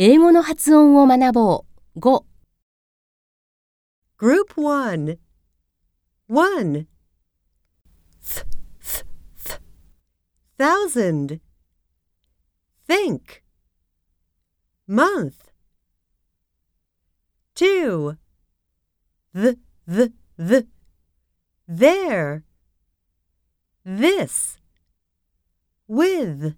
英語の発音を学ぼう。5、Group 1 1 th, th, th, thousand think month 2 th, th, th, there this with